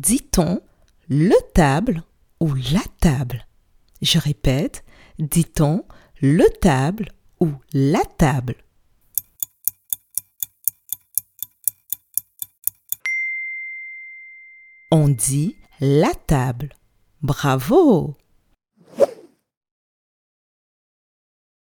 dit-on le table ou la table? Je répète, dit-on le table ou la table. On dit la table. Bravo!